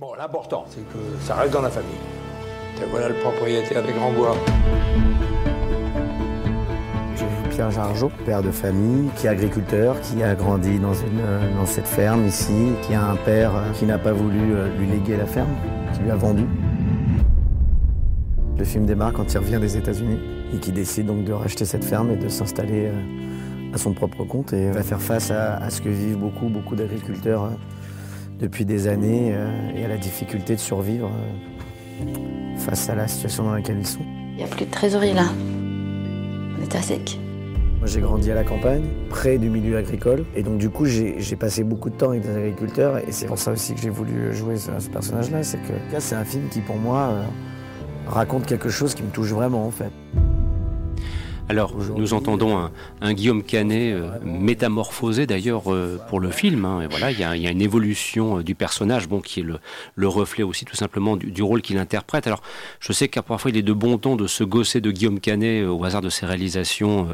Bon, l'important, c'est que ça reste dans la famille. Voilà le propriétaire des Grands Bois. J'ai vu Pierre Jargeau, père de famille, qui est agriculteur, qui a grandi dans, dans cette ferme ici, qui a un père qui n'a pas voulu euh, lui léguer la ferme, qui lui a vendu. Le film démarre quand il revient des États-Unis et qui décide donc de racheter cette ferme et de s'installer euh, à son propre compte et va faire face à, à ce que vivent beaucoup, beaucoup d'agriculteurs euh, depuis des années et à la difficulté de survivre face à la situation dans laquelle ils sont. Il n'y a plus de trésorerie là. On est à sec. Moi, j'ai grandi à la campagne, près du milieu agricole, et donc du coup, j'ai passé beaucoup de temps avec des agriculteurs, et c'est pour ça aussi que j'ai voulu jouer ce, ce personnage-là. C'est que c'est un film qui, pour moi, euh, raconte quelque chose qui me touche vraiment, en fait. Alors, nous entendons un, un Guillaume Canet euh, métamorphosé d'ailleurs euh, pour le film. hein. et voilà, il y, a, il y a une évolution euh, du personnage, bon, qui est le, le reflet aussi tout simplement du, du rôle qu'il interprète. Alors, je sais qu'à parfois il est de bon ton de se gosser de Guillaume Canet euh, au hasard de ses réalisations,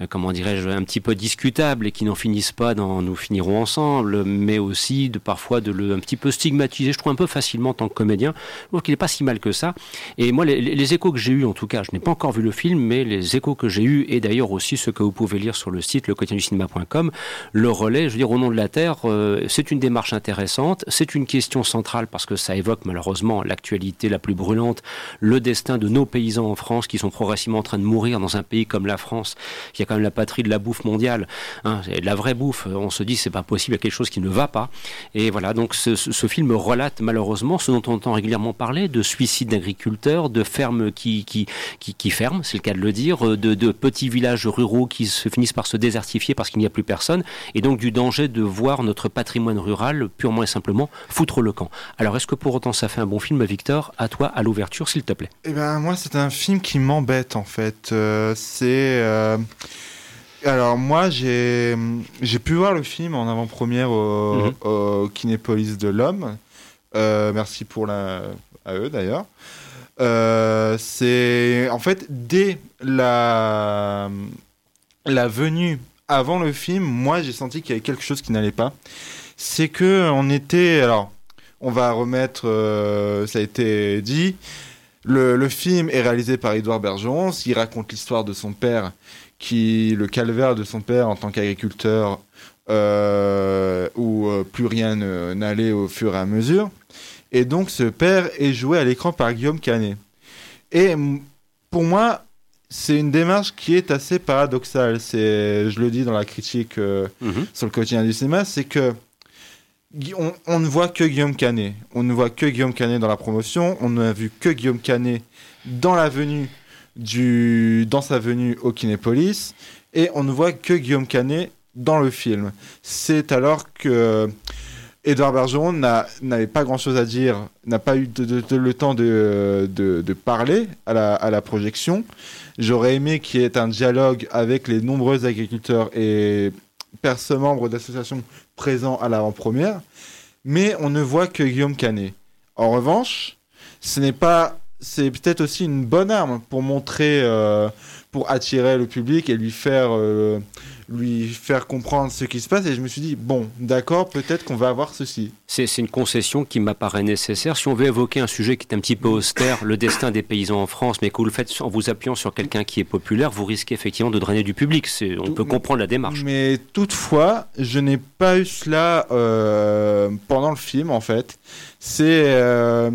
euh, comment dirais-je, un petit peu discutables et qui n'en finissent pas dans Nous finirons ensemble, mais aussi de parfois de le un petit peu stigmatiser. Je trouve un peu facilement en tant que comédien. Je trouve qu'il n'est pas si mal que ça. Et moi, les, les échos que j'ai eus, en tout cas, je n'ai pas encore vu le film, mais les échos que j'ai eu, et d'ailleurs aussi ce que vous pouvez lire sur le site lequotidienducinéma.com, le relais, je veux dire, au nom de la Terre, euh, c'est une démarche intéressante, c'est une question centrale parce que ça évoque malheureusement l'actualité la plus brûlante, le destin de nos paysans en France qui sont progressivement en train de mourir dans un pays comme la France, qui a quand même la patrie de la bouffe mondiale, hein, la vraie bouffe, on se dit c'est pas possible, il y a quelque chose qui ne va pas. Et voilà, donc ce, film relate malheureusement ce dont on entend régulièrement parler, de suicides d'agriculteurs, de fermes qui, qui, qui, qui ferment, c'est le cas de le dire, de, de petits villages ruraux qui se finissent par se désertifier parce qu'il n'y a plus personne, et donc du danger de voir notre patrimoine rural purement et simplement foutre le camp. Alors est-ce que pour autant ça fait un bon film, Victor? À toi, à l'ouverture, s'il te plaît. Eh ben moi, c'est un film qui m'embête en fait. Euh, c'est euh, alors moi, j'ai j'ai pu voir le film en avant-première au, Mhm. au Kinépolis de l'homme. Euh, merci pour la à eux d'ailleurs. Euh, c'est en fait dès la venue avant le film, moi j'ai senti qu'il y avait quelque chose qui n'allait pas. C'est que on était alors on va remettre euh, ça a été dit le, film est réalisé par Édouard Bergeron. Il raconte l'histoire de son père, qui le calvaire de son père en tant qu'agriculteur, euh, où plus rien n'allait au fur et à mesure. Et donc ce père est joué à l'écran par Guillaume Canet. Et pour moi, c'est une démarche qui est assez paradoxale. C'est, je le dis dans la critique euh, Mhm. sur le quotidien du cinéma, c'est que on ne voit que Guillaume Canet. On ne voit que Guillaume Canet dans la promotion. On n'a vu que Guillaume Canet dans la venue du, dans sa venue au Kinépolis. Et on ne voit que Guillaume Canet dans le film. C'est alors que Edouard Bergeron n'a- n'avait pas grand-chose à dire, n'a pas eu le temps de, parler à la, à la projection. J'aurais aimé qu'il y ait un dialogue avec les nombreux agriculteurs et personnes membres d'associations présents à l'avant-première, mais on ne voit que Guillaume Canet. En revanche, ce n'est pas, c'est peut-être aussi une bonne arme pour montrer, euh, pour attirer le public et lui faire, euh, lui faire comprendre ce qui se passe. Et je me suis dit bon, d'accord, peut-être qu'on va avoir ceci. C'est une concession qui m'apparaît nécessaire. Si on veut évoquer un sujet qui est un petit peu austère, le destin des paysans en France, mais que vous le faites en vous appuyant sur quelqu'un qui est populaire, vous risquez effectivement de drainer du public. On Tout- peut comprendre la démarche. Mais toutefois, je n'ai pas eu cela euh, pendant le film, en fait. C'est euh,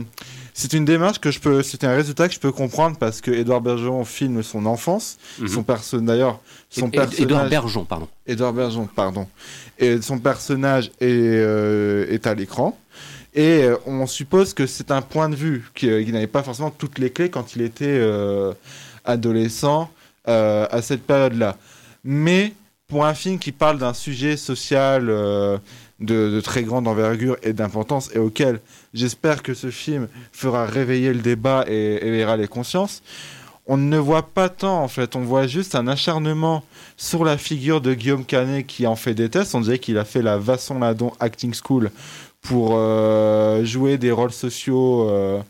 c'est une démarche que je peux, c'est un résultat que je peux comprendre parce que Édouard Bergeron filme son enfance, Son perso, d'ailleurs, son Ed- Édouard personnage, Bergeon, pardon. Édouard Bergeron, pardon, et son personnage est, euh, est à l'écran. Et euh, on suppose que c'est un point de vue qui, euh, n'avait pas forcément toutes les clés quand il était euh, adolescent à cette période-là. Mais pour un film qui parle d'un sujet social euh, de, de très grande envergure et d'importance et auquel j'espère que ce film fera réveiller le débat et éveillera les consciences, on ne voit pas tant en fait, on voit juste un acharnement sur la figure de Guillaume Canet qui en fait des tests. On dirait qu'il a fait la Vasson Ladon Acting School pour euh, jouer des rôles sociaux euh,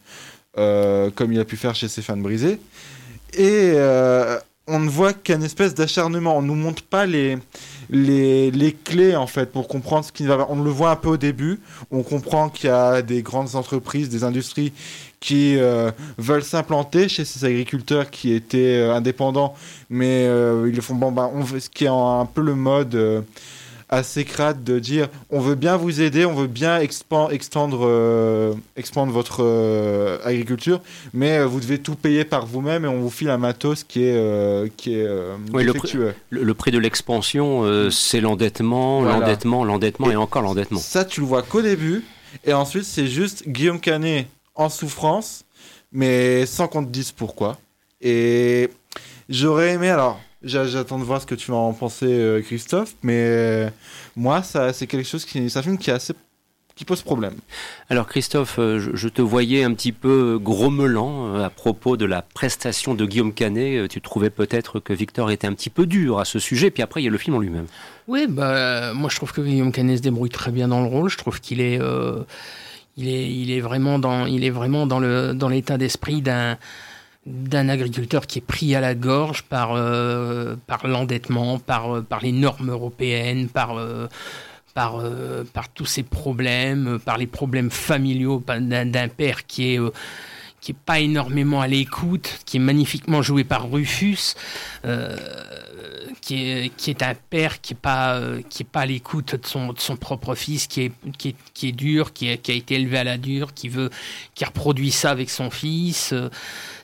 euh, comme il a pu faire chez Stéphane Brisé. Et on ne voit qu'un espèce d'acharnement. On nous montre pas les, les, les clés en fait pour comprendre ce qui va. On le voit un peu au début. On comprend qu'il y a des grandes entreprises, des industries qui euh, veulent s'implanter chez ces agriculteurs qui étaient euh, indépendants, mais euh, ils font bon, bah, on ce qui est un, peu le mode assez crade de dire on veut bien vous aider, on veut bien expan- extendre, euh, expandre votre euh, agriculture, mais euh, vous devez tout payer par vous-même et on vous file un matos qui est, euh, qui est Oui, le défectueux. Le, le prix de l'expansion, euh, c'est l'endettement, Voilà. l'endettement, l'endettement Et- et, encore l'endettement. Ça, tu le vois qu'au début, et ensuite, c'est juste Guillaume Canet en souffrance, mais sans qu'on te dise pourquoi. Et j'aurais aimé, alors, j'attends de voir ce que tu vas en penser, euh, Christophe, mais euh, moi, ça, c'est quelque chose qui, c'est un film qui est assez, qui pose problème. Alors Christophe, euh, je, te voyais un petit peu grommelant à propos de la prestation de Guillaume Canet. Tu trouvais peut-être que Victor était un petit peu dur à ce sujet, puis après il y a le film en lui-même. Oui, bah, moi je trouve que Guillaume Canet se débrouille très bien dans le rôle. Je trouve qu'il est, euh, il est, il est vraiment dans, il est vraiment dans le, dans l'état d'esprit d'un, d'un agriculteur qui est pris à la gorge par, euh, par l'endettement, par, euh, par les normes européennes, par, euh, par, par tous ces problèmes, par les problèmes familiaux d'un, père qui est, qui pas énormément à l'écoute, qui est magnifiquement joué par Rufus. Qui est, un père qui est pas euh, pas à l'écoute de son, de son propre fils qui est qui est, qui est dur qui, a été élevé à la dure qui veut qui reproduit ça avec son fils.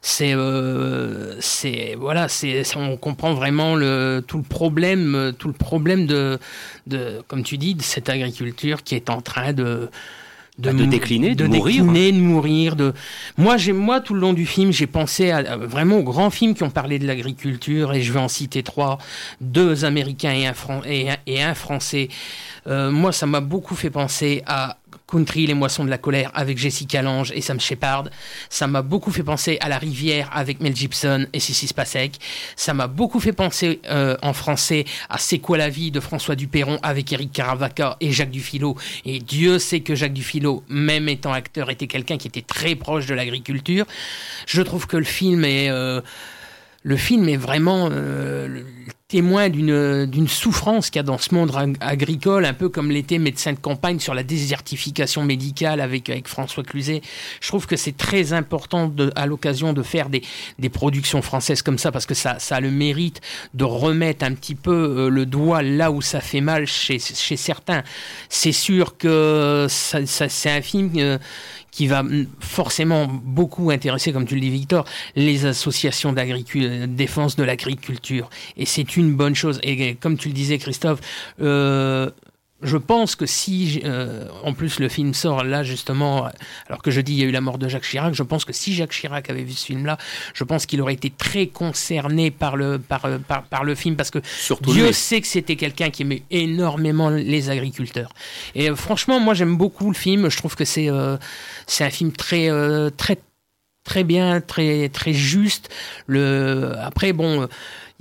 C'est euh, c'est voilà c'est on comprend vraiment le tout le problème tout le problème de de comme tu dis de cette agriculture qui est en train de Bah, de mou- décliner, de mourir. décliner, de mourir. De... Moi, j'ai, moi, tout le long du film, j'ai pensé à, à vraiment aux grands films qui ont parlé de l'agriculture, et je vais en citer trois, deux Américains et un, Fran- et un, et un Français. Euh, moi, ça m'a beaucoup fait penser à Country, les moissons de la colère avec Jessica Lange et Sam Shepard. Ça m'a beaucoup fait penser à La Rivière avec Mel Gibson et Sissi Spacek. Ça m'a beaucoup fait penser euh, en français à C'est quoi la vie de François Duperron avec Eric Caravaca et Jacques Dufilo. Et Dieu sait que Jacques Dufilo, même étant acteur, était quelqu'un qui était très proche de l'agriculture. Je trouve que le film est... euh, le film est vraiment euh, témoin d'une souffrance qu'il y a dans ce monde ag- agricole, un peu comme l'était médecin de campagne sur la désertification médicale avec, avec François Cluzet. Je trouve que c'est très important à l'occasion de faire des, des productions françaises comme ça parce que ça, ça a le mérite de remettre un petit peu euh, le doigt là où ça fait mal chez, chez certains. C'est sûr que ça- c'est un film euh, qui va forcément beaucoup intéresser, comme tu le dis Victor, les associations d'agriculture, de défense de l'agriculture. Et c'est une bonne chose. Et comme tu le disais Christophe, euh, je pense que si, euh, en plus le film sort là justement, alors que je dis il y a eu la mort de Jacques Chirac, je pense que si Jacques Chirac avait vu ce film-là, je pense qu'il aurait été très concerné par le, par, euh, par, par le film parce que Surtout Dieu lui. sait que c'était quelqu'un qui aimait énormément les agriculteurs. Et euh, franchement, moi j'aime beaucoup le film. Je trouve que c'est euh, c'est un film très très très bien, très très juste. Le après bon.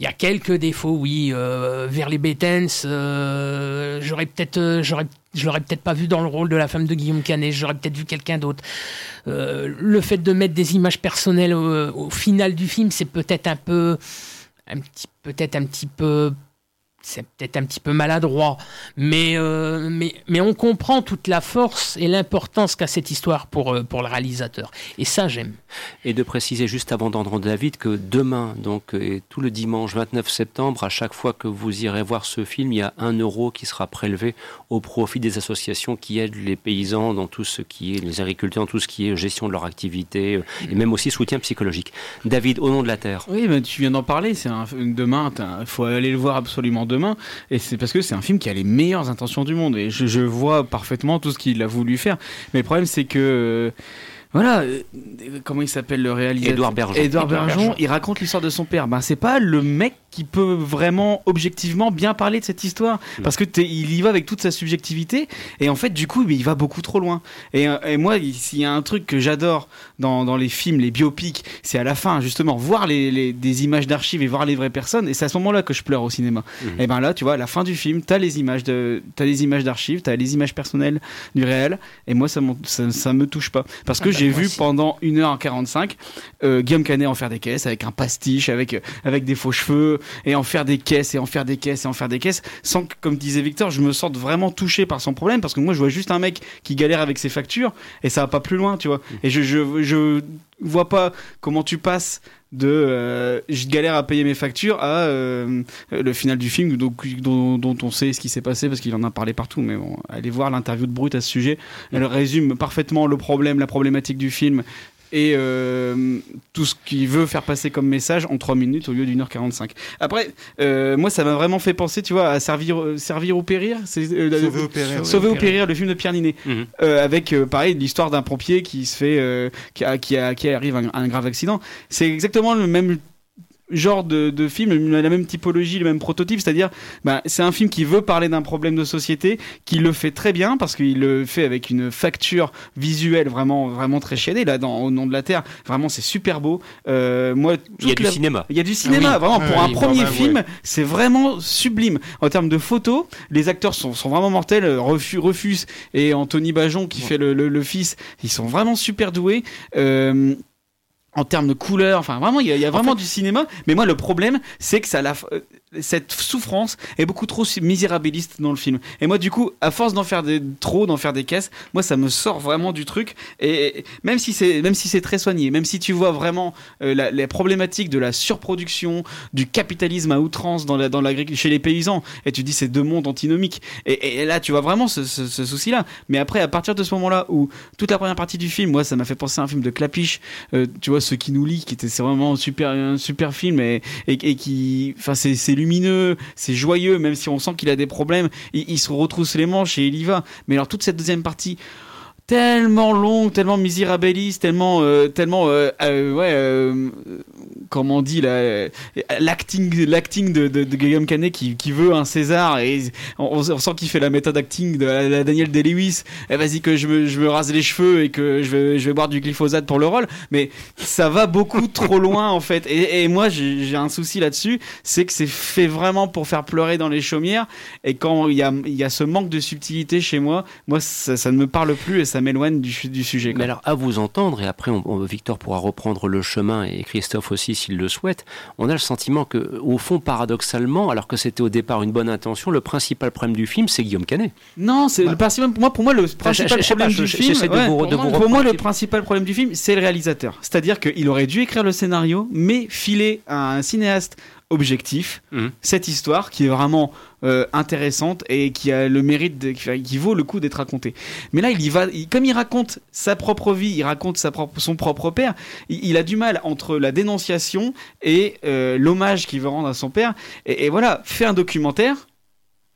Il y a quelques défauts, oui. Euh, vers les Bettens, euh, j'aurais peut-être, euh, je l'aurais peut-être pas vu dans le rôle de la femme de Guillaume Canet. J'aurais peut-être vu quelqu'un d'autre. Le fait de mettre des images personnelles au, au final du film, c'est peut-être un peu, un petit, peut-être un petit peu c'est peut-être un petit peu maladroit, mais, euh, mais, mais on comprend toute la force et l'importance qu'a cette histoire pour, euh, pour le réalisateur. Et ça, j'aime. Et de préciser juste avant d'entendre David que demain, donc et tout le dimanche 29 septembre, à chaque fois que vous irez voir ce film, il y a un euro qui sera prélevé au profit des associations qui aident les paysans dans tout ce qui est, les agriculteurs dans tout ce qui est gestion de leur activité euh, et même aussi soutien psychologique. David, au nom de la terre. Oui, mais tu viens d'en parler. C'est un, demain, il faut aller le voir absolument Et c'est parce que c'est un film qui a les meilleures intentions du monde. Et je, je vois parfaitement tout ce qu'il a voulu faire. Mais le problème, c'est que. euh, voilà, euh, comment il s'appelle le réalisateur Édouard Bergeon. Édouard Bergeon, il raconte l'histoire de son père. Ben, c'est pas le mec qui peut vraiment objectivement bien parler de cette histoire parce que t'es- il y va avec toute sa subjectivité et en fait du coup il va beaucoup trop loin. Et, euh, et moi il- s'il y a un truc que j'adore dans, dans les films les biopics c'est à la fin justement voir les, les- des images d'archives et voir les vraies personnes et c'est à ce moment là que je pleure au cinéma. Et ben là tu vois à la fin du film t'as les images de t'as les images d'archives t'as les images personnelles du réel et moi ça ça me touche pas. Parce que Ah bah, j'ai vu aussi. pendant 1h45 euh, Guillaume Canet en faire des caisses avec un pastiche, avec, euh, avec des faux cheveux, et en faire des caisses, et en faire des caisses, et en faire des caisses, sans que, comme disait Victor, je me sente vraiment touché par son problème, parce que moi je vois juste un mec qui galère avec ses factures, et ça va pas plus loin, tu vois. Et je, je, je vois pas comment tu passes de euh, je galère à payer mes factures à euh, le final du film donc, dont, dont on sait ce qui s'est passé parce qu'il en a parlé partout mais bon allez voir l'interview de Brut à ce sujet. Elle résume parfaitement le problème la problématique du film et euh, tout ce qu'il veut faire passer comme message en 3 minutes au lieu d'une heure 45 après euh, moi ça m'a vraiment fait penser tu vois à servir servir ou périr c'est euh, Sauver ou périr. Sauver ou périr le film de Pierre Ninet Mhm. euh, avec euh, pareil l'histoire d'un pompier qui se fait euh, qui, a- qui, a- qui arrive à un, à un grave accident c'est exactement le même genre de, de film la même typologie le même prototype c'est-à-dire bah, c'est un film qui veut parler d'un problème de société qui le fait très bien parce qu'il le fait avec une facture visuelle vraiment vraiment très chiadée là dans au nom de la terre vraiment c'est super beau Euh, moi Il y a du cinéma. il y a du cinéma, Ah oui. vraiment. Pour Ah un oui, premier film, ouais. c'est vraiment sublime. En termes de photos, les acteurs sont, sont vraiment mortels. Euh, Refus, Refus et Anthony Bajon, qui fait le, le- le fils, ils sont vraiment super doués. Euh, en termes de couleurs, enfin vraiment, il y a, il y a vraiment du cinéma. Mais moi, le problème, c'est que ça, la, euh, cette souffrance est beaucoup trop misérabiliste dans le film. Et moi, du coup, à force d'en faire des, trop, d'en faire des caisses, moi, ça me sort vraiment du truc. Et même si c'est, même si c'est très soigné, même si tu vois vraiment euh, les problématiques de la surproduction, du capitalisme à outrance dans la, dans chez les paysans, et tu dis c'est deux mondes antinomiques. Et, là, tu vois vraiment ce, ce- ce souci-là. Mais après, à partir de ce moment-là où toute la première partie du film, moi, ça m'a fait penser à un film de Clapiche, euh, tu vois, ce qui nous lie, qui était c'est vraiment un super, un super film et, et, et qui, enfin, c'est, c'est lumineux, c'est joyeux, même si on sent qu'il a des problèmes, il, il se retrousse les manches et il y va. Mais alors toute cette deuxième partie tellement longue, tellement misérabiliste, tellement, euh, tellement, euh, euh, ouais, comment on dit là, l'acting, l'acting de, de, de Guillaume Canet qui, veut un César et on, sent qu'il fait la méthode acting de la, la Daniel Day-Lewis. Eh, vas-y que je me, je rase les cheveux et que je vais, boire du glyphosate pour le rôle, mais ça va beaucoup trop loin en fait. Et, moi j'ai un souci là-dessus, c'est que c'est fait vraiment pour faire pleurer dans les chaumières et quand il y a, il y a ce manque de subtilité chez moi, moi ça, ça ne me parle plus et ça m'éloigne du, du sujet. quoi. Mais alors, à vous entendre, et après, on- on- Victor pourra reprendre le chemin, et Christophe aussi, s'il le souhaite, on a le sentiment que, au fond, paradoxalement, alors que c'était au départ une bonne intention, le principal problème du film, c'est Guillaume Canet. Non, c'est le principal. Pour moi, pour moi, le principal pas, problème je- du je- film, j'essaie de ouais, vous- pour, de moi, vous pour moi, le principal problème du film, c'est le réalisateur. C'est-à-dire qu'il aurait dû écrire le scénario, mais filer à un cinéaste objectif Mhm. cette histoire qui est vraiment euh, intéressante et qui a le mérite, de- qui, qui vaut le coup d'être racontée. Mais là, il y va, il- comme il raconte sa propre vie, il raconte sa propre, son propre père. Il, il a du mal entre la dénonciation et euh, l'hommage qu'il veut rendre à son père. Et, et voilà, fait un documentaire.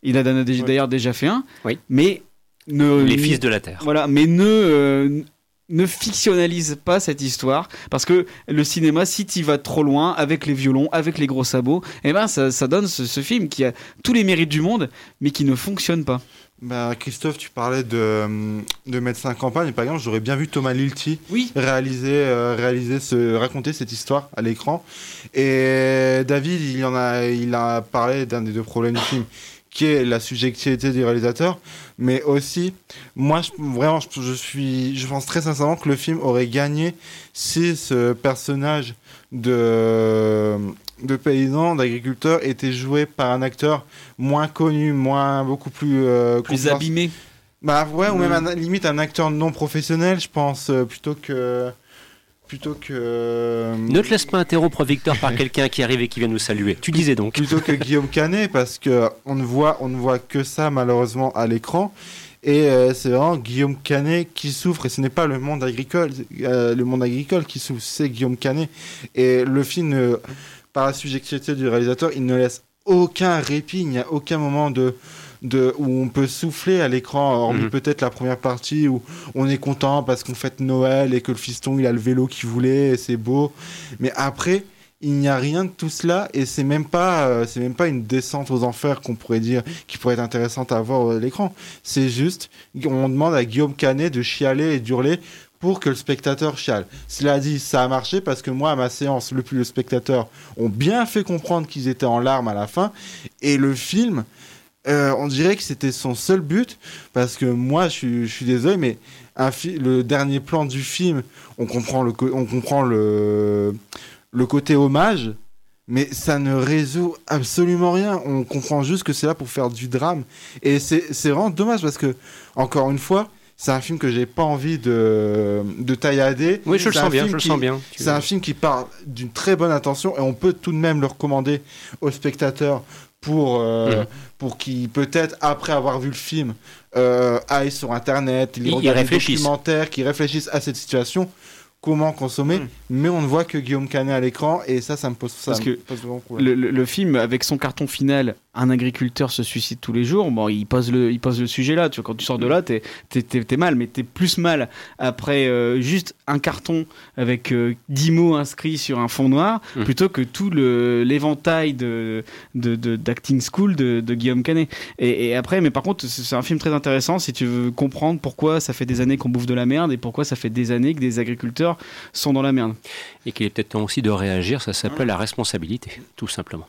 Il a d'ailleurs déjà fait un. Oui. Mais ne, Les fils de la Terre. voilà, mais ne, euh, ne fictionnalise pas cette histoire parce que le cinéma, si tu vas trop loin avec les violons, avec les gros sabots, eh ben ça, donne ce film qui a tous les mérites du monde, mais qui ne fonctionne pas. Bah, Christophe, tu parlais de, hum, de médecin campagne. Par exemple, j'aurais bien vu Thomas Lilti Oui. réaliser, euh, réaliser ce, raconter cette histoire à l'écran. Et David, il, en a, il a parlé d'un des deux problèmes du film, qui est la subjectivité du réalisateur, mais aussi, moi, je, vraiment, je, je suis, je pense très sincèrement que le film aurait gagné si ce personnage de, de paysan, d'agriculteur, était joué par un acteur moins connu, moins, beaucoup plus, euh, Plus abîmé. bah ouais, ou Mm. même un- limite un acteur non professionnel, je pense, euh, plutôt que. Plutôt que. Ne te laisse pas interrompre, Victor, par quelqu'un qui arrive et qui vient nous saluer. Tu disais donc. Plutôt que Guillaume Canet, parce que on ne voit, on ne voit que ça malheureusement à l'écran. Et euh, c'est vraiment Guillaume Canet qui souffre, et ce n'est pas le monde agricole, euh, le monde agricole qui souffre, c'est Guillaume Canet. Et le film, euh, par la subjectivité du réalisateur, il ne laisse aucun répit, il n'y a aucun moment de, de, où on peut souffler à l'écran, hormis Mhm. peut-être la première partie où on est content parce qu'on fête Noël et que le fiston il a le vélo qu'il voulait et c'est beau. Mais après, il n'y a rien de tout cela et c'est même pas euh, c'est même pas une descente aux enfers qu'on pourrait dire qui pourrait être intéressante à voir à l'écran. C'est juste on demande à Guillaume Canet de chialer et d'hurler pour que le spectateur chiale. Cela dit, ça a marché parce que moi, à ma séance, le plus le spectateur ont bien fait comprendre qu'ils étaient en larmes à la fin. Et le film, euh, on dirait que c'était son seul but parce que moi, je suis, désolé, mais le dernier plan du film, on comprend le, on comprend le, le côté hommage, mais ça ne résout absolument rien. On comprend juste que c'est là pour faire du drame. Et c'est vraiment dommage parce que, encore une fois, c'est un film que j'ai pas envie de, de taillader. Oui, je le sens bien, je le sens bien. C'est un film qui part d'une très bonne intention et on peut tout de même le recommander aux spectateurs pour, euh, Mhm. pour qu'ils, peut-être, après avoir vu le film, euh, aillent sur Internet, ils Ils- regardent des documentaires, qu'ils réfléchissent à cette situation, comment consommer, Mhm. mais on ne voit que Guillaume Canet à l'écran et ça, ça me pose, ça Parce me que pose vraiment problème. Le, le- le film, avec son carton final, un agriculteur se suicide tous les jours, bon, il pose le, il pose le sujet là. Tu vois, quand tu sors de là, t'es, t'es mal, mais t'es plus mal après euh, juste un carton avec euh, 10 mots inscrits sur un fond noir, Mhm. plutôt que tout l'éventail de, de, de- d'acting school de, de Guillaume Canet. Et, et après, mais par contre, c'est, c'est un film très intéressant si tu veux comprendre pourquoi ça fait des années qu'on bouffe de la merde et pourquoi ça fait des années que des agriculteurs sont dans la merde. Et qu'il est peut-être temps aussi de réagir, ça s'appelle la responsabilité, tout simplement.